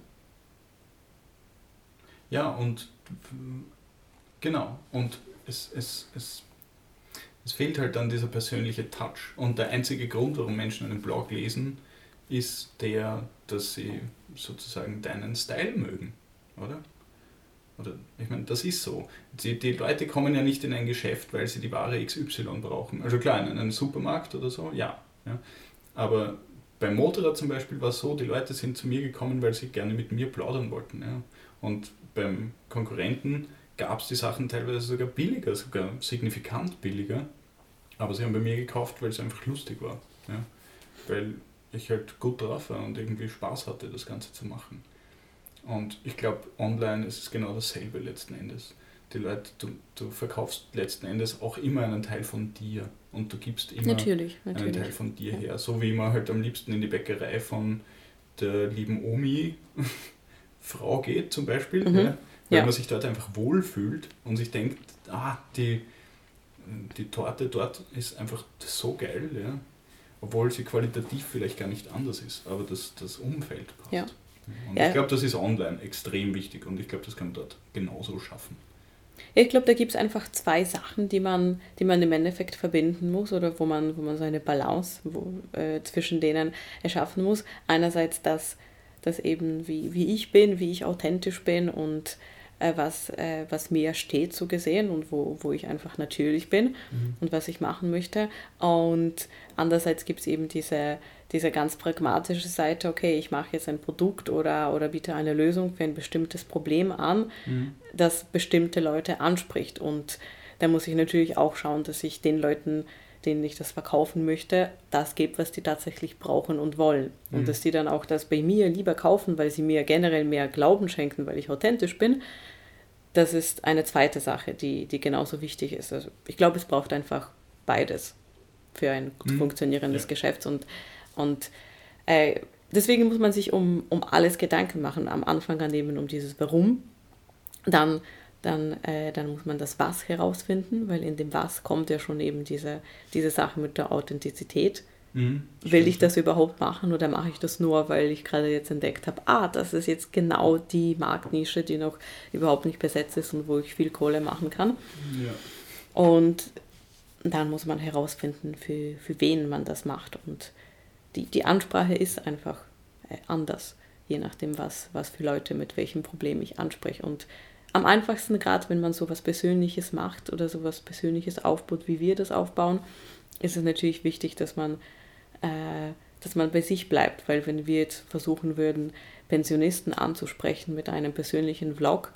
Ja, und genau, und es, es, es es fehlt halt dann dieser persönliche Touch. Und der einzige Grund, warum Menschen einen Blog lesen, ist der, dass sie sozusagen deinen Style mögen, oder? Oder ich meine, das ist so. Die, die Leute kommen ja nicht in ein Geschäft, weil sie die Ware XY brauchen. Also klar, in einen Supermarkt oder so, ja. ja. Aber beim Motorrad zum Beispiel war es so, die Leute sind zu mir gekommen, weil sie gerne mit mir plaudern wollten. Ja. Und beim Konkurrenten gab es die Sachen teilweise sogar billiger, sogar signifikant billiger. Aber sie haben bei mir gekauft, weil es einfach lustig war. Ja? Weil ich halt gut drauf war und irgendwie Spaß hatte, das Ganze zu machen. Und ich glaube, online ist es genau dasselbe letzten Endes. die Leute, du, du verkaufst letzten Endes auch immer einen Teil von dir und du gibst immer natürlich, natürlich. einen Teil von dir ja. her. So wie man halt am liebsten in die Bäckerei von der lieben Omi Frau geht zum Beispiel, mhm. ja, weil ja. man sich dort einfach wohlfühlt und sich denkt, ah, die, die Torte dort ist einfach so geil, ja, obwohl sie qualitativ vielleicht gar nicht anders ist, aber das, das Umfeld passt. Ja. Und ja. ich glaube, das ist online extrem wichtig und ich glaube, das kann man dort genauso schaffen. Ich glaube, da gibt es einfach zwei Sachen, die man, die man im Endeffekt verbinden muss oder wo man, wo man so eine Balance wo, äh, zwischen denen erschaffen muss. Einerseits das, das eben, wie, wie ich bin, wie ich authentisch bin und äh, was, äh, was mir steht so gesehen und wo, wo ich einfach natürlich bin mhm. und was ich machen möchte. Und andererseits gibt es eben diese, diese ganz pragmatische Seite, okay, ich mache jetzt ein Produkt oder, oder biete eine Lösung für ein bestimmtes Problem an, mhm. das bestimmte Leute anspricht. Und da muss ich natürlich auch schauen, dass ich den Leuten, denen ich das verkaufen möchte, das gebe, was die tatsächlich brauchen und wollen. Mhm. Und dass die dann auch das bei mir lieber kaufen, weil sie mir generell mehr Glauben schenken, weil ich authentisch bin. Das ist eine zweite Sache, die, die genauso wichtig ist. Also ich glaube, es braucht einfach beides für ein mhm. funktionierendes ja. Geschäft. Und und äh, deswegen muss man sich um, um alles Gedanken machen. Am Anfang dann eben um dieses Warum. Dann, dann, äh, dann muss man das Was herausfinden, weil in dem Was kommt ja schon eben diese, diese Sache mit der Authentizität. Mhm, Will ich das überhaupt machen oder mache ich das nur, weil ich gerade jetzt entdeckt habe, ah, das ist jetzt genau die Marktnische, die noch überhaupt nicht besetzt ist und wo ich viel Kohle machen kann. Ja. Und dann muss man herausfinden, für, für wen man das macht. Und die, die Ansprache ist einfach äh, anders, je nachdem, was, was für Leute mit welchem Problem ich anspreche. Und am einfachsten, gerade wenn man sowas Persönliches macht oder sowas Persönliches aufbaut, wie wir das aufbauen, ist es natürlich wichtig, dass man, äh, dass man bei sich bleibt, weil wenn wir jetzt versuchen würden, Pensionisten anzusprechen mit einem persönlichen Vlog,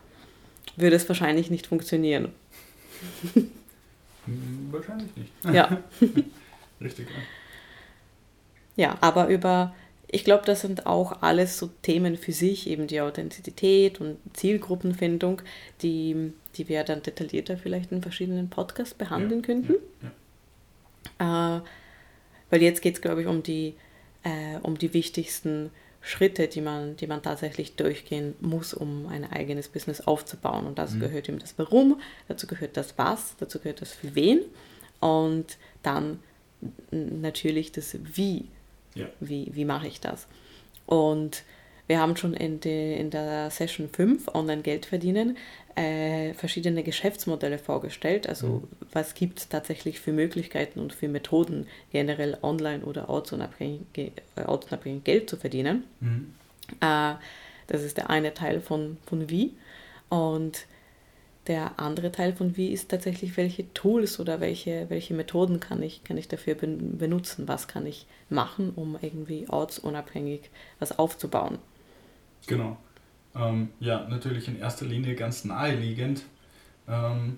würde es wahrscheinlich nicht funktionieren. Wahrscheinlich nicht. Ja. Richtig. Ja. Ja, aber über, ich glaube, das sind auch alles so Themen für sich, eben die Authentizität und Zielgruppenfindung, die, die wir dann detaillierter vielleicht in verschiedenen Podcasts behandeln ja, könnten. Ja, ja. Äh, weil jetzt geht es, glaube ich, um die, äh, um die wichtigsten Schritte, die man, die man tatsächlich durchgehen muss, um ein eigenes Business aufzubauen. Und dazu mhm. gehört eben das Warum, dazu gehört das Was, dazu gehört das für wen und dann natürlich das Wie. Ja. Wie, wie mache ich das? Und wir haben schon in, de, in der Session 5 Online-Geld verdienen äh, verschiedene Geschäftsmodelle vorgestellt. Also mhm. was gibt es tatsächlich für Möglichkeiten und für Methoden, generell online oder ortsunabhängig, äh, ortsunabhängig Geld zu verdienen. Mhm. Äh, das ist der eine Teil von, von Wie. Und der andere Teil von wie ist tatsächlich, welche Tools oder welche, welche Methoden kann ich, kann ich dafür benutzen, was kann ich machen, um irgendwie ortsunabhängig was aufzubauen. Genau. Ähm, ja, natürlich in erster Linie ganz naheliegend. Ähm,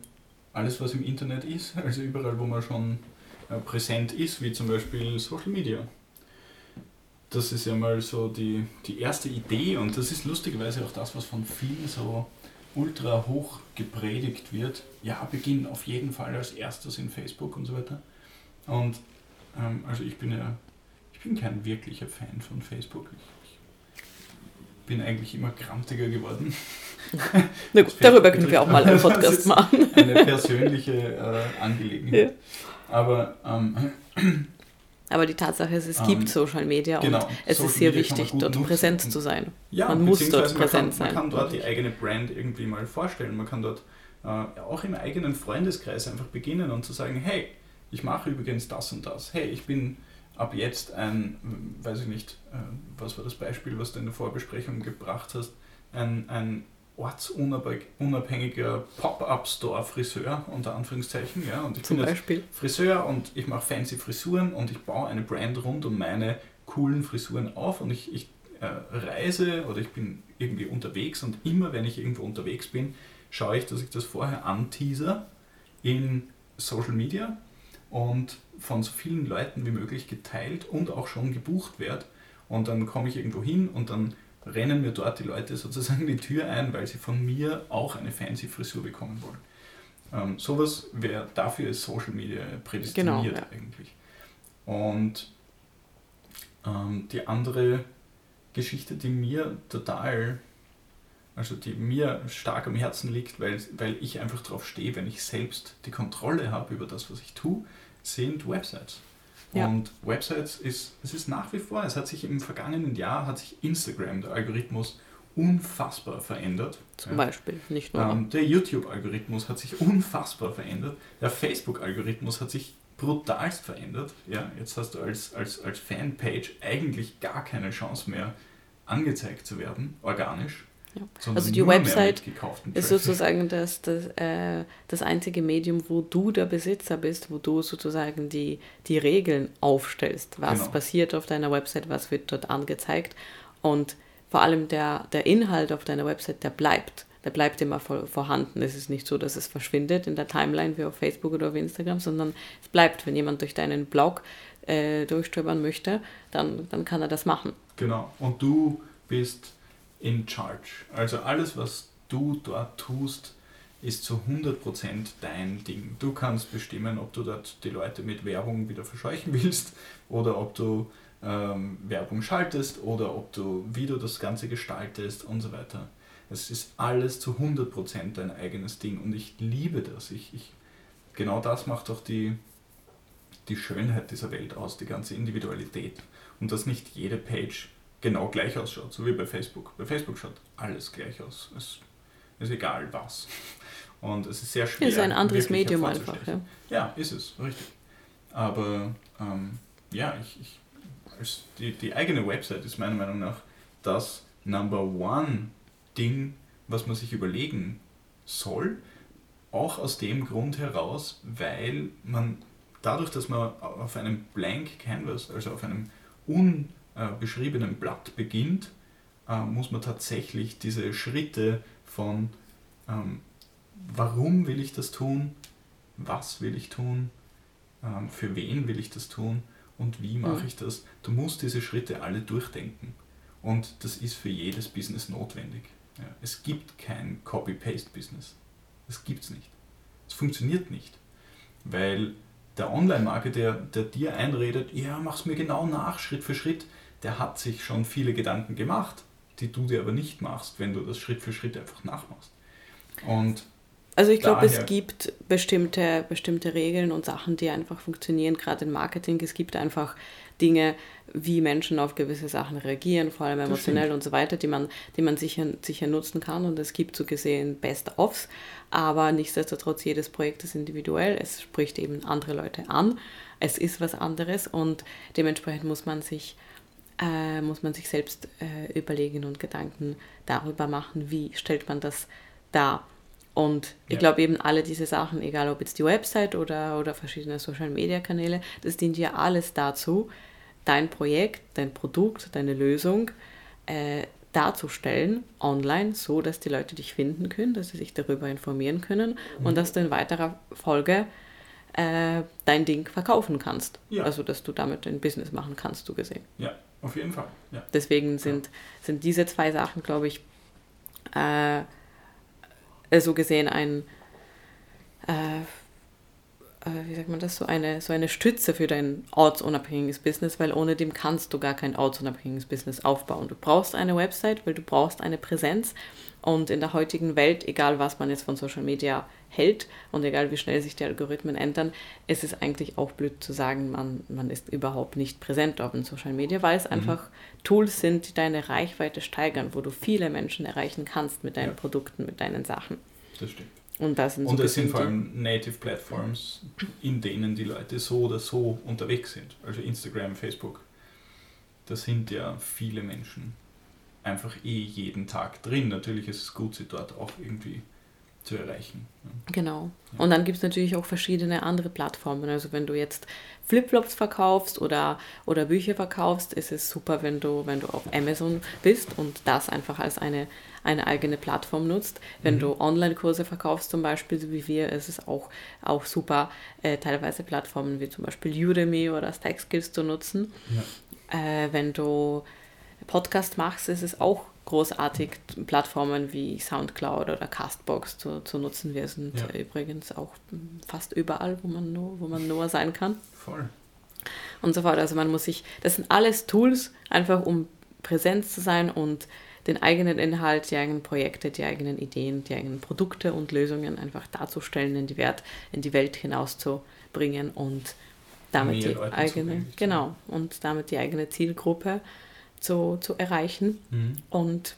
alles, was im Internet ist, also überall, wo man schon äh, präsent ist, wie zum Beispiel Social Media. Das ist ja mal so die, die erste Idee und das ist lustigerweise auch das, was von vielen so ultra hoch gepredigt wird, ja, beginn auf jeden Fall als erstes in Facebook und so weiter. Und ähm, also ich bin ja, ich bin kein wirklicher Fan von Facebook. Ich, ich bin eigentlich immer grantiger geworden. Na gut, darüber können wir auch mal einen Podcast machen. Eine persönliche äh, Angelegenheit. Ja. Aber ähm, aber die Tatsache ist, es gibt ähm, Social Media genau, und es Social ist sehr Media wichtig, dort präsent zu sein. Ja, man muss dort präsent sein. Man kann dort die eigene Brand irgendwie mal vorstellen. Man kann dort äh, auch im eigenen Freundeskreis einfach beginnen und zu sagen, hey, ich mache übrigens das und das. Hey, ich bin ab jetzt ein, weiß ich nicht, äh, was war das Beispiel, was du in der Vorbesprechung gebracht hast, ein, ein ortsunabhängiger Pop-up-Store-Friseur, unter Anführungszeichen. Ja, und ich Zum bin Beispiel. Friseur und ich mache fancy Frisuren und ich baue eine Brand rund um meine coolen Frisuren auf und ich, ich äh, reise oder ich bin irgendwie unterwegs und immer wenn ich irgendwo unterwegs bin, schaue ich, dass ich das vorher anteaser in Social Media und von so vielen Leuten wie möglich geteilt und auch schon gebucht werde. Und dann komme ich irgendwo hin und dann rennen mir dort die Leute sozusagen die Tür ein, weil sie von mir auch eine fancy Frisur bekommen wollen. Ähm, sowas wäre, dafür ist Social Media prädestiniert genau, ja. eigentlich. Und ähm, die andere Geschichte, die mir total, also die mir stark am Herzen liegt, weil, weil ich einfach darauf stehe, wenn ich selbst die Kontrolle habe über das, was ich tue, sind Websites. Ja. Und Websites ist, es ist nach wie vor, es hat sich im vergangenen Jahr, hat sich Instagram, der Algorithmus, unfassbar verändert. Zum ja. Beispiel, nicht nur. Ähm, der YouTube-Algorithmus hat sich unfassbar verändert. Der Facebook-Algorithmus hat sich brutalst verändert. Ja, jetzt hast du als, als, als Fanpage eigentlich gar keine Chance mehr, angezeigt zu werden, organisch. Ja. Also die Website ist sozusagen das, das, äh, das einzige Medium, wo du der Besitzer bist, wo du sozusagen die, die Regeln aufstellst. Was genau. passiert auf deiner Website, was wird dort angezeigt. Und vor allem der, der Inhalt auf deiner Website, der bleibt. Der bleibt immer vor, vorhanden. Es ist nicht so, dass es verschwindet in der Timeline wie auf Facebook oder auf Instagram, sondern es bleibt. Wenn jemand durch deinen Blog äh, durchstöbern möchte, dann, dann kann er das machen. Genau. Und du bist in charge. Also alles, was du dort tust, ist zu 100% dein Ding. Du kannst bestimmen, ob du dort die Leute mit Werbung wieder verscheuchen willst oder ob du ähm, Werbung schaltest oder ob du, wie du das Ganze gestaltest und so weiter. Es ist alles zu 100% dein eigenes Ding und ich liebe das. Ich, ich, genau das macht auch die, die Schönheit dieser Welt aus, die ganze Individualität. Und dass nicht jede Page genau gleich ausschaut, so wie bei Facebook. Bei Facebook schaut alles gleich aus. Es ist egal was. Und es ist sehr schwer. Es ist ein anderes Medium einfach. Ja. ja, ist es, richtig. Aber ähm, ja, ich, ich die, die eigene Website ist meiner Meinung nach das Number One Ding, was man sich überlegen soll. Auch aus dem Grund heraus, weil man dadurch, dass man auf einem Blank Canvas, also auf einem unbeschriebenen Blatt beginnt, äh, muss man tatsächlich diese Schritte von ähm, warum will ich das tun, was will ich tun, ähm, für wen will ich das tun und wie mache mhm. ich das? Du musst diese Schritte alle durchdenken. Und das ist für jedes Business notwendig. Ja, es gibt kein Copy-Paste-Business. Das gibt es nicht. Es funktioniert nicht. Weil der Online-Marketer, der dir einredet, ja, mach's mir genau nach, Schritt für Schritt, der hat sich schon viele Gedanken gemacht, die du dir aber nicht machst, wenn du das Schritt für Schritt einfach nachmachst. Und also ich glaube, es gibt bestimmte, bestimmte Regeln und Sachen, die einfach funktionieren, gerade im Marketing. Es gibt einfach Dinge, wie Menschen auf gewisse Sachen reagieren, vor allem emotionell und so weiter, die man, die man sicher, sicher nutzen kann. Und es gibt so gesehen Best-ofs, aber nichtsdestotrotz, jedes Projekt ist individuell. Es spricht eben andere Leute an. Es ist was anderes und dementsprechend muss man sich äh, muss man sich selbst äh, überlegen und Gedanken darüber machen, wie stellt man das dar. Und ich ja. glaube eben alle diese Sachen, egal ob jetzt die Website oder, oder verschiedene Social-Media-Kanäle, das dient ja alles dazu, dein Projekt, dein Produkt, deine Lösung äh, darzustellen online, so dass die Leute dich finden können, dass sie sich darüber informieren können mhm. und dass du in weiterer Folge äh, dein Ding verkaufen kannst. Ja. Also dass du damit ein Business machen kannst, so gesehen. Ja, auf jeden Fall. Ja. Deswegen sind, ja. sind diese zwei Sachen, glaube ich, äh, äh, so gesehen ein, äh, äh, wie sagt man das, so eine, so eine Stütze für dein ortsunabhängiges Business, weil ohne dem kannst du gar kein ortsunabhängiges Business aufbauen. Du brauchst eine Website, weil du brauchst eine Präsenz und in der heutigen Welt, egal was man jetzt von Social Media hält und egal wie schnell sich die Algorithmen ändern, ist es eigentlich auch blöd zu sagen, man, man ist überhaupt nicht präsent auf den Social Media, weil es mhm. einfach Tools sind, die deine Reichweite steigern, wo du viele Menschen erreichen kannst mit deinen ja. Produkten, mit deinen Sachen. Das stimmt. Und, das sind, und so es sind vor allem Native Platforms, in denen die Leute so oder so unterwegs sind. Also Instagram, Facebook. Da sind ja viele Menschen einfach eh jeden Tag drin. Natürlich ist es gut, sie dort auch irgendwie zu erreichen. Genau. Ja. Und dann gibt es natürlich auch verschiedene andere Plattformen. Also wenn du jetzt Flipflops verkaufst oder, oder Bücher verkaufst, ist es super, wenn du, wenn du auf Amazon bist und das einfach als eine, eine eigene Plattform nutzt. Wenn mhm. du Online-Kurse verkaufst, zum Beispiel, so wie wir, ist es auch, auch super, äh, teilweise Plattformen wie zum Beispiel Udemy oder Stack Skills zu nutzen. Ja. Äh, wenn du Podcast machst, ist es auch großartig, Plattformen wie Soundcloud oder Castbox zu, zu nutzen. Wir sind Ja. übrigens auch fast überall, wo man nur, wo man nur sein kann Voll. und so fort. Also man muss sich, das sind alles Tools, einfach um präsent zu sein und den eigenen Inhalt, die eigenen Projekte, die eigenen Ideen, die eigenen Produkte und Lösungen einfach darzustellen, in die, Wert, in die Welt hinauszubringen und damit Mehr die Leuten eigene, genau, und damit die eigene Zielgruppe zu, zu erreichen Mhm. und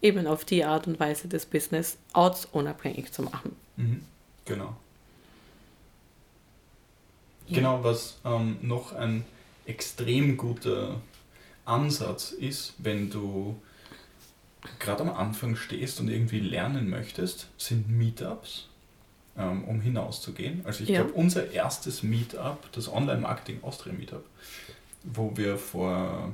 eben auf die Art und Weise das Business ortsunabhängig zu machen. Mhm. Genau. Ja. Genau, was ähm, noch ein extrem guter Ansatz ist, wenn du gerade am Anfang stehst und irgendwie lernen möchtest, sind Meetups, ähm, um hinauszugehen. Also ich Ja. glaube, unser erstes Meetup, das Online-Marketing Austria Meetup, wo wir vor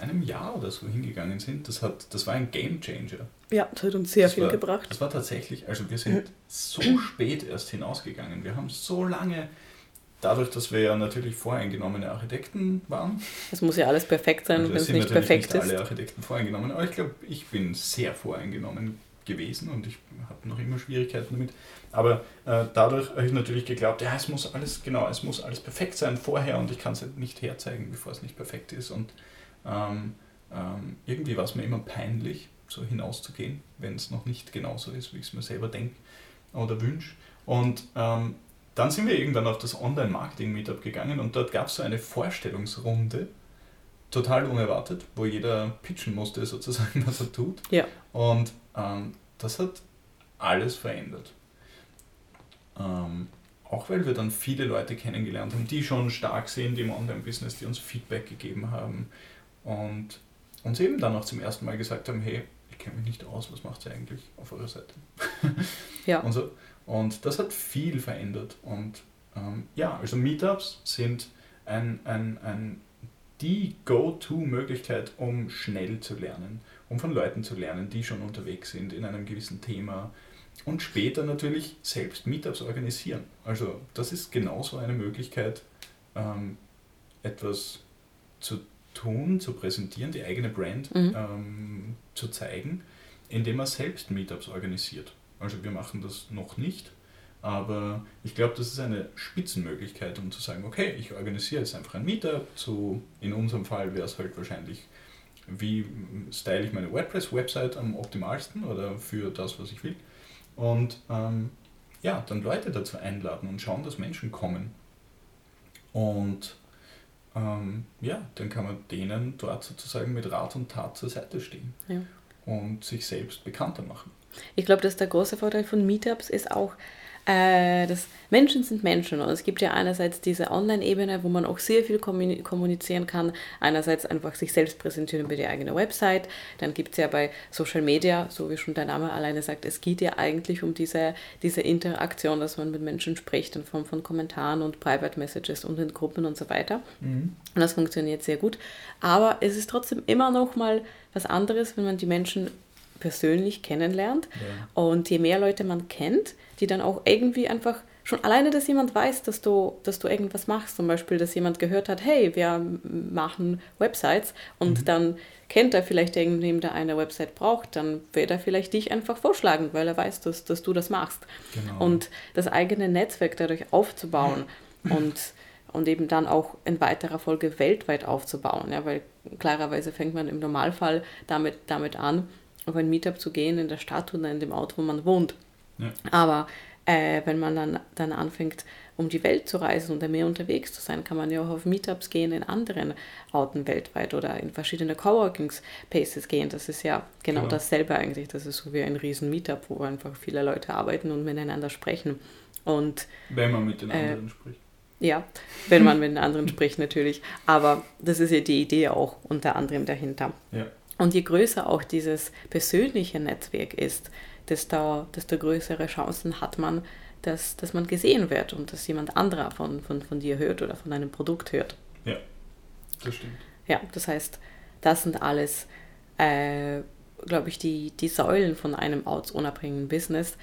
einem Jahr oder so hingegangen sind, das, hat, das war ein Game Changer. Ja, das hat uns sehr Das viel war- gebracht. Das war tatsächlich, also wir sind so spät erst hinausgegangen. Wir haben so lange, dadurch, dass wir ja natürlich voreingenommene Architekten waren, Es muss ja alles perfekt sein, also wenn es nicht perfekt nicht ist. alle Architekten voreingenommen, aber ich glaube, ich bin sehr voreingenommen gewesen und ich habe noch immer Schwierigkeiten damit. Aber äh, dadurch habe ich natürlich geglaubt, ja, es muss alles, genau, es muss alles perfekt sein vorher und ich kann es halt nicht herzeigen, bevor es nicht perfekt ist. Und ähm, ähm, irgendwie war es mir immer peinlich, so hinauszugehen, wenn es noch nicht genauso ist, wie ich es mir selber denke oder wünsche. Und ähm, dann sind wir irgendwann auf das Online-Marketing-Meetup gegangen und dort gab es so eine Vorstellungsrunde, total unerwartet, wo jeder pitchen musste, sozusagen, was er tut. Ja. Und ähm, das hat alles verändert. Ähm, auch weil wir dann viele Leute kennengelernt haben, die schon stark sind im Online-Business, die uns Feedback gegeben haben und uns eben dann auch zum ersten Mal gesagt haben, hey, ich kenne mich nicht aus, was macht ihr eigentlich auf eurer Seite? Ja. Und, so. und das hat viel verändert. Und ähm, ja, also Meetups sind ein, ein, ein, die Go-To-Möglichkeit, um schnell zu lernen, um von Leuten zu lernen, die schon unterwegs sind in einem gewissen Thema und später natürlich selbst Meetups organisieren. Also das ist genauso eine Möglichkeit, ähm, etwas zu tun, zu präsentieren, die eigene Brand Mhm. ähm, zu zeigen, indem man selbst Meetups organisiert. Also wir machen das noch nicht, aber ich glaube, das ist eine Spitzenmöglichkeit, um zu sagen, okay, ich organisiere jetzt einfach ein Meetup zu, in unserem Fall wäre es halt wahrscheinlich, wie style ich meine WordPress-Website am optimalsten oder für das, was ich will. Und ähm, ja, dann Leute dazu einladen und schauen, dass Menschen kommen. Und ähm, ja, dann kann man denen dort sozusagen mit Rat und Tat zur Seite stehen Ja. und sich selbst bekannter machen. Ich glaube, dass der große Vorteil von Meetups ist auch, äh, dass Menschen sind Menschen. Und es gibt ja einerseits diese Online-Ebene, wo man auch sehr viel kommuni- kommunizieren kann. Einerseits einfach sich selbst präsentieren über die eigene Website. Dann gibt es ja bei Social Media, so wie schon der Name alleine sagt, es geht ja eigentlich um diese, diese Interaktion, dass man mit Menschen spricht in Form von Kommentaren und Private Messages und in Gruppen und so weiter. Und das funktioniert sehr gut. Aber es ist trotzdem immer noch mal was anderes, wenn man die Menschen persönlich kennenlernt. Ja. Und je mehr Leute man kennt, die dann auch irgendwie einfach schon alleine, dass jemand weiß, dass du, dass du irgendwas machst, zum Beispiel, dass jemand gehört hat, hey, wir machen Websites und dann kennt er vielleicht irgendjemand, der eine Website braucht, dann wird er vielleicht dich einfach vorschlagen, weil er weiß, dass, dass du das machst. Genau. Und das eigene Netzwerk dadurch aufzubauen und, und eben dann auch in weiterer Folge weltweit aufzubauen. Ja, weil klarerweise fängt man im Normalfall damit, damit an, auf ein Meetup zu gehen in der Stadt oder in dem Ort, wo man wohnt. Ja. Aber äh, wenn man dann, dann anfängt, um die Welt zu reisen und mehr unterwegs zu sein, kann man ja auch auf Meetups gehen in anderen Orten weltweit oder in verschiedene Coworking Spaces gehen. Das ist ja genau, Genau. dasselbe eigentlich. Das ist so wie ein riesen Meetup, wo einfach viele Leute arbeiten und miteinander sprechen. Und Wenn man mit den Äh, anderen spricht. ja, wenn man mit den anderen spricht natürlich. Aber das ist ja die Idee auch unter anderem dahinter. Ja. Und je größer auch dieses persönliche Netzwerk ist, desto, desto größere Chancen hat man, dass, dass man gesehen wird und dass jemand anderer von, von, von dir hört oder von einem Produkt hört. Das stimmt. Ja, das heißt, das sind alles, äh, glaube ich, die, die Säulen von einem ortsunabhängigen Business,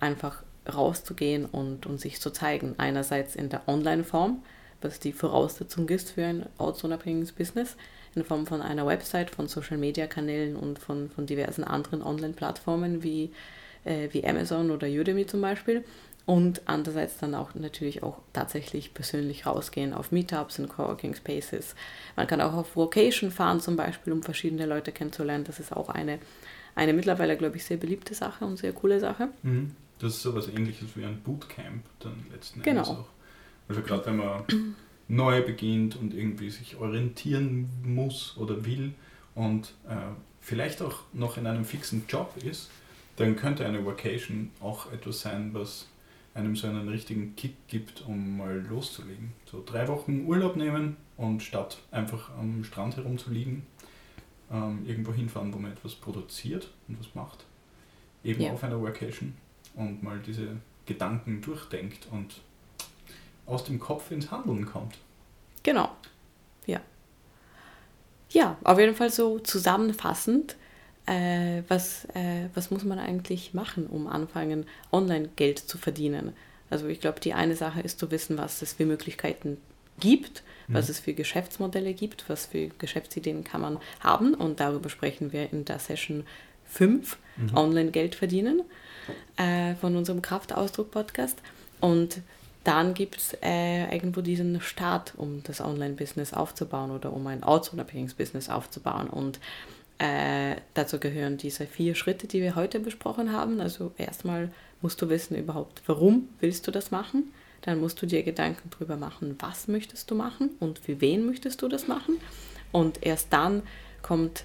einfach rauszugehen und, und sich zu zeigen. Einerseits in der Online-Form, was die Voraussetzung ist für ein ortsunabhängiges Business in Form von einer Website, von Social-Media-Kanälen und von, von diversen anderen Online-Plattformen wie, äh, wie Amazon oder Udemy zum Beispiel. Und andererseits dann auch natürlich auch tatsächlich persönlich rausgehen auf Meetups und Coworking Spaces. Man kann auch auf Vocation fahren zum Beispiel, um verschiedene Leute kennenzulernen. Das ist auch eine, eine mittlerweile, glaube ich, sehr beliebte Sache und sehr coole Sache. Mhm. Das ist so was ähnliches wie ein Bootcamp dann letzten genau. Endes auch. Also gerade wenn man neu beginnt und irgendwie sich orientieren muss oder will und äh, vielleicht auch noch in einem fixen Job ist, dann könnte eine Vacation auch etwas sein, was einem so einen richtigen Kick gibt, um mal loszulegen. So drei Wochen Urlaub nehmen und statt einfach am Strand herumzuliegen, ähm, irgendwo hinfahren, wo man etwas produziert und was macht. Eben ja. auf einer Vacation und mal diese Gedanken durchdenkt und aus dem Kopf ins Handeln kommt. Genau. Ja. Ja, auf jeden Fall so zusammenfassend, äh, was, äh, was muss man eigentlich machen, um anfangen, online Geld zu verdienen. Also ich glaube, die eine Sache ist zu wissen, was es für Möglichkeiten gibt, mhm. was es für Geschäftsmodelle gibt, was für Geschäftsideen kann man haben. Und darüber sprechen wir in der Session 5, mhm. Online Geld verdienen, äh, von unserem Kraftausdruck-Podcast. Und dann gibt es äh, irgendwo diesen Start, um das Online-Business aufzubauen oder um ein ortsunabhängiges Business aufzubauen. Und äh, dazu gehören diese vier Schritte, die wir heute besprochen haben. Also erstmal musst du wissen überhaupt, warum willst du das machen. Dann musst du dir Gedanken darüber machen, was möchtest du machen und für wen möchtest du das machen. Und erst dann kommt,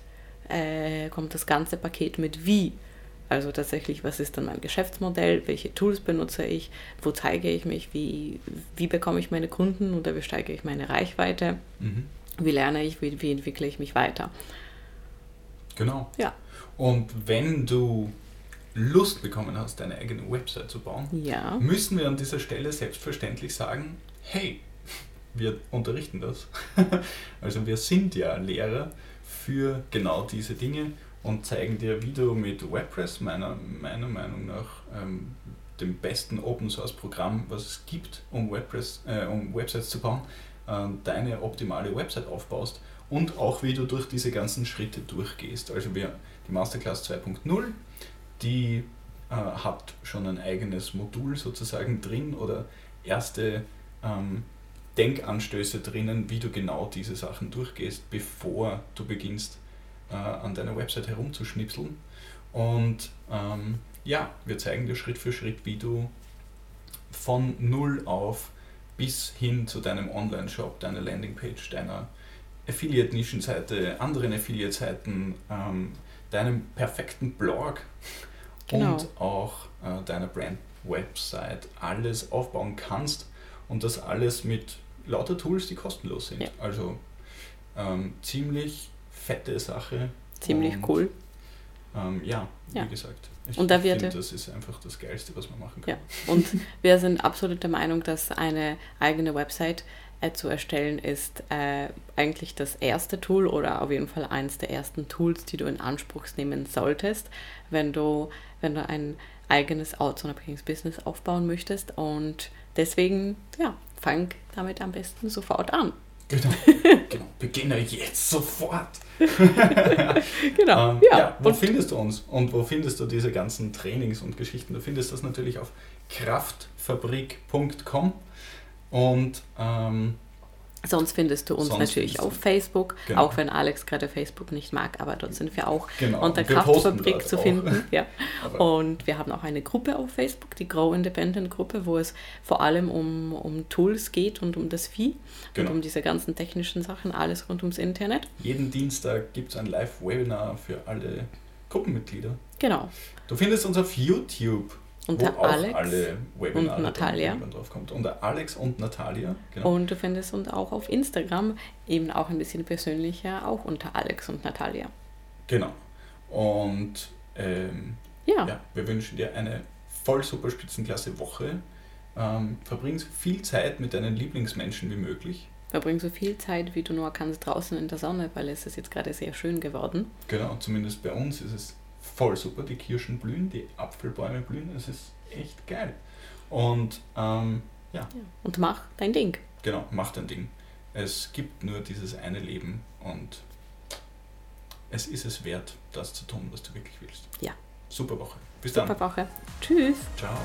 äh, kommt das ganze Paket mit wie also tatsächlich, was ist dann mein Geschäftsmodell, welche Tools benutze ich, wo zeige ich mich, wie, wie bekomme ich meine Kunden oder wie steige ich meine Reichweite, mhm. wie lerne ich, wie, wie entwickle ich mich weiter. Genau. Ja. Und wenn du Lust bekommen hast, deine eigene Website zu bauen, ja. müssen wir an dieser Stelle selbstverständlich sagen, hey, wir unterrichten das. also wir sind ja Lehrer für genau diese Dinge und zeigen dir, wie du mit WordPress, meiner, meiner Meinung nach, ähm, dem besten Open Source Programm, was es gibt, um, WordPress, äh, um Websites zu bauen, äh, deine optimale Website aufbaust und auch wie du durch diese ganzen Schritte durchgehst. Also wir, die Masterclass 2.0, die äh, hat schon ein eigenes Modul sozusagen drin oder erste ähm, Denkanstöße drinnen, wie du genau diese Sachen durchgehst, bevor du beginnst äh, an deiner Website herumzuschnipseln. Und ähm, ja, wir zeigen dir Schritt für Schritt, wie du von null auf bis hin zu deinem Online-Shop, deiner Landingpage, deiner Affiliate-Nischenseite, anderen Affiliate-Seiten, ähm, deinem perfekten Blog genau. und auch äh, deiner Brand-Website alles aufbauen kannst und das alles mit lauter Tools, die kostenlos sind. Ja. Also ähm, ziemlich fette Sache. Ziemlich und, cool. Ähm, ja, ja, wie gesagt. Ich und da finde, das ist einfach das Geilste, was man machen kann. Ja. Und wir sind absolut der Meinung, dass eine eigene Website äh, zu erstellen ist äh, eigentlich das erste Tool oder auf jeden Fall eines der ersten Tools, die du in Anspruch nehmen solltest, wenn du, wenn du ein eigenes ortsunabhängiges Business aufbauen möchtest. Und deswegen, ja, fang damit am besten sofort an. Genau, genau. beginne jetzt sofort. genau. Ähm, ja, ja, wo und findest du uns und wo findest du diese ganzen Trainings und Geschichten? Du findest das natürlich auf kraftfabrik.com und ähm, Sonst findest du uns Sonst natürlich auf Facebook, genau. auch wenn Alex gerade Facebook nicht mag, aber dort sind wir auch genau. unter Kraftfabrik zu finden. Ja. Und wir haben auch eine Gruppe auf Facebook, die Grow Independent Gruppe, wo es vor allem um, um Tools geht und um das Vieh genau. und um diese ganzen technischen Sachen, alles rund ums Internet. Jeden Dienstag gibt es ein Live-Webinar für alle Gruppenmitglieder. Genau. Du findest uns auf YouTube unter wo Alex alle Webinare und Natalia. drauf kommt. Unter Alex und Natalia. Genau. Und du findest uns auch auf Instagram, eben auch ein bisschen persönlicher, auch unter Alex und Natalia. Genau. Und ähm, ja. ja. wir wünschen dir eine voll super Spitzenklasse Woche. Ähm, verbring so viel Zeit mit deinen Lieblingsmenschen wie möglich. Verbring so viel Zeit, wie du nur kannst, draußen in der Sonne, weil es ist jetzt gerade sehr schön geworden. Genau, zumindest bei uns ist es voll super. Die Kirschen blühen, die Apfelbäume blühen. Es ist echt geil. Und ähm, ja. Und mach dein Ding. genau, mach dein Ding. Es gibt nur dieses eine Leben und es ist es wert, das zu tun, was du wirklich willst. Ja. Super Woche. Bis Super dann. Woche. Tschüss. Ciao.